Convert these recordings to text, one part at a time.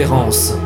conférence.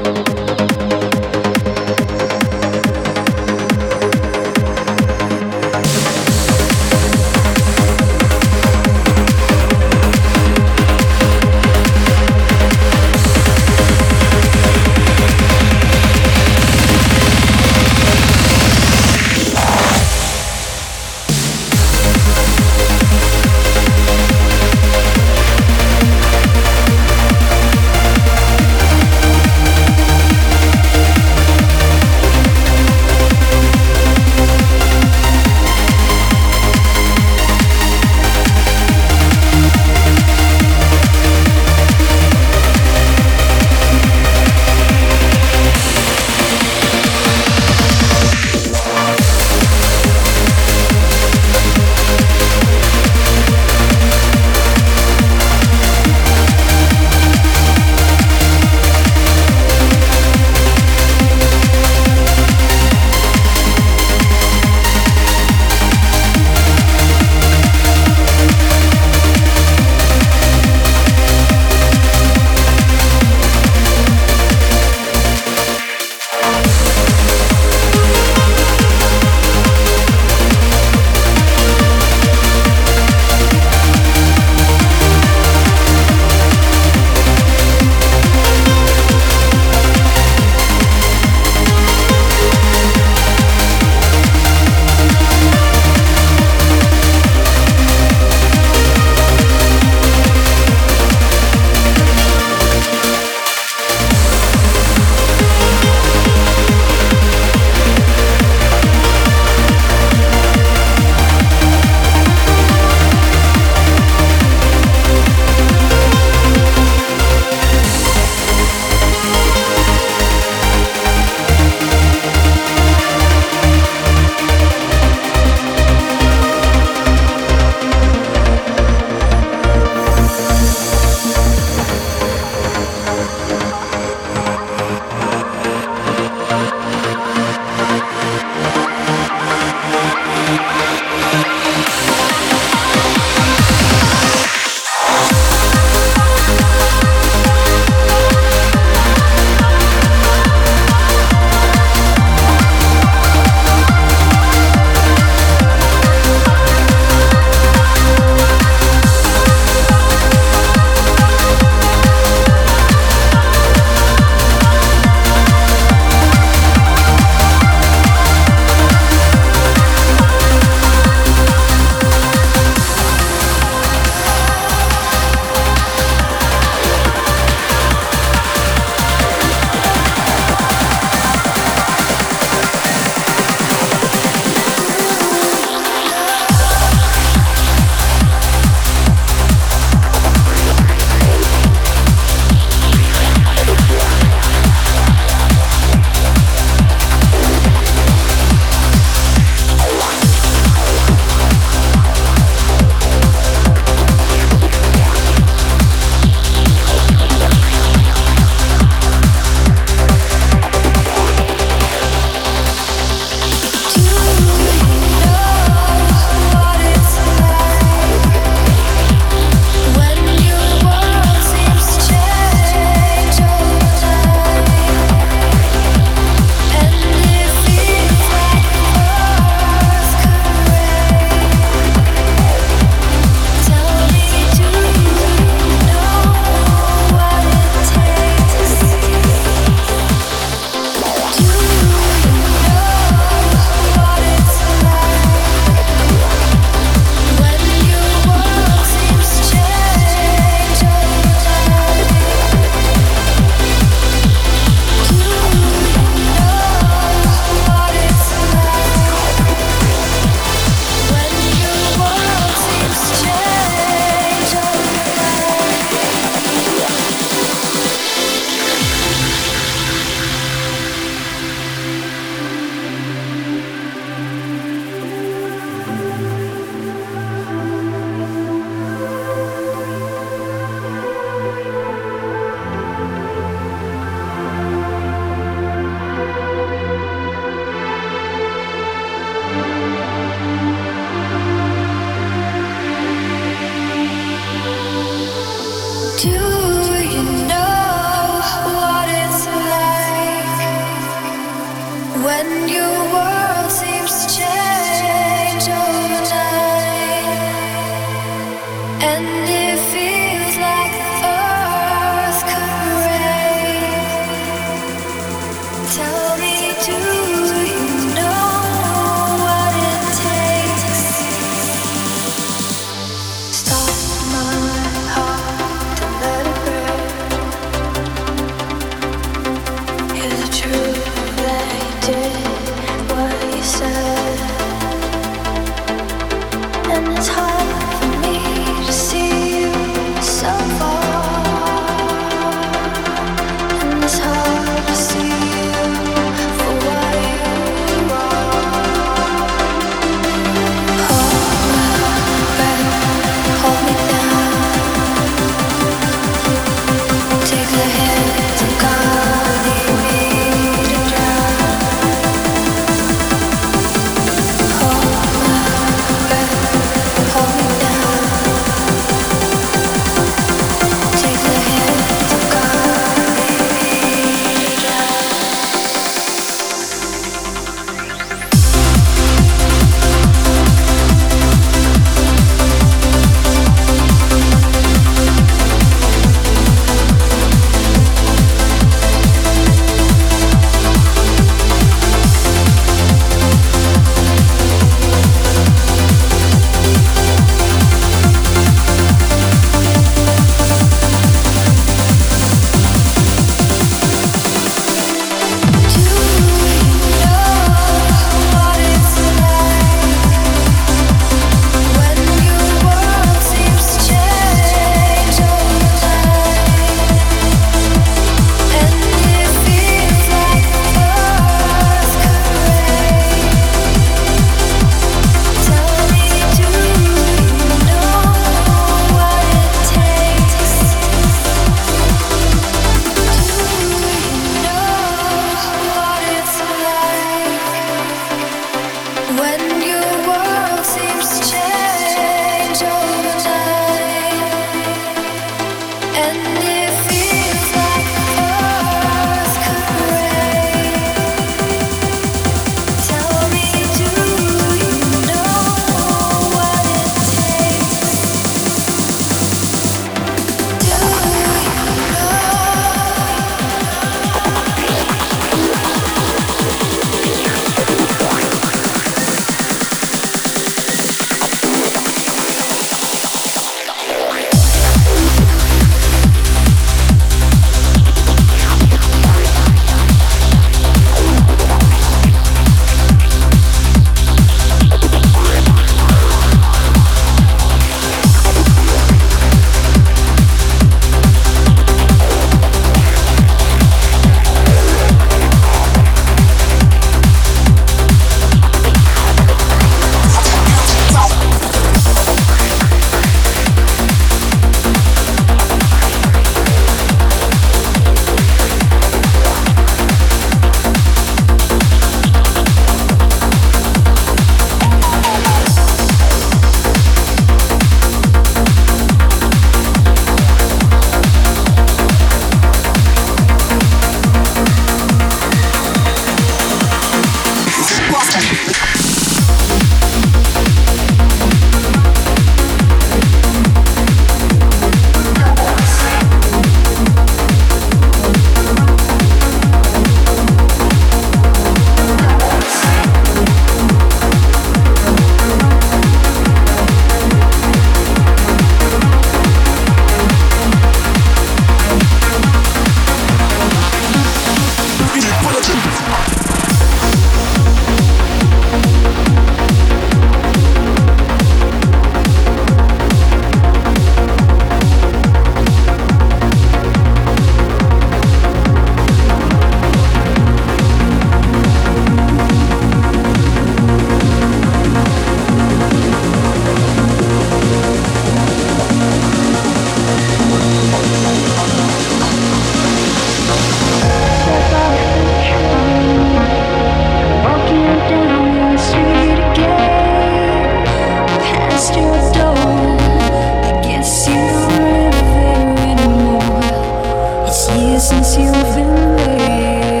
since you've been there.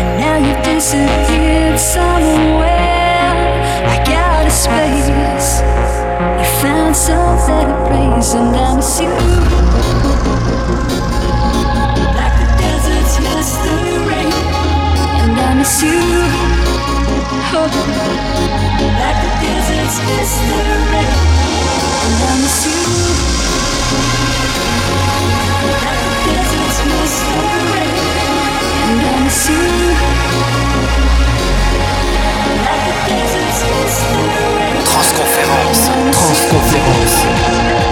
And now you've disappeared somewhere. I got a space. You found some better place, and I miss you. Like the deserts miss the rain, and I miss you. Oh. Like the deserts miss the rain, and I miss you. Transconférence. Transconférence.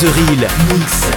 The Reel. Mix.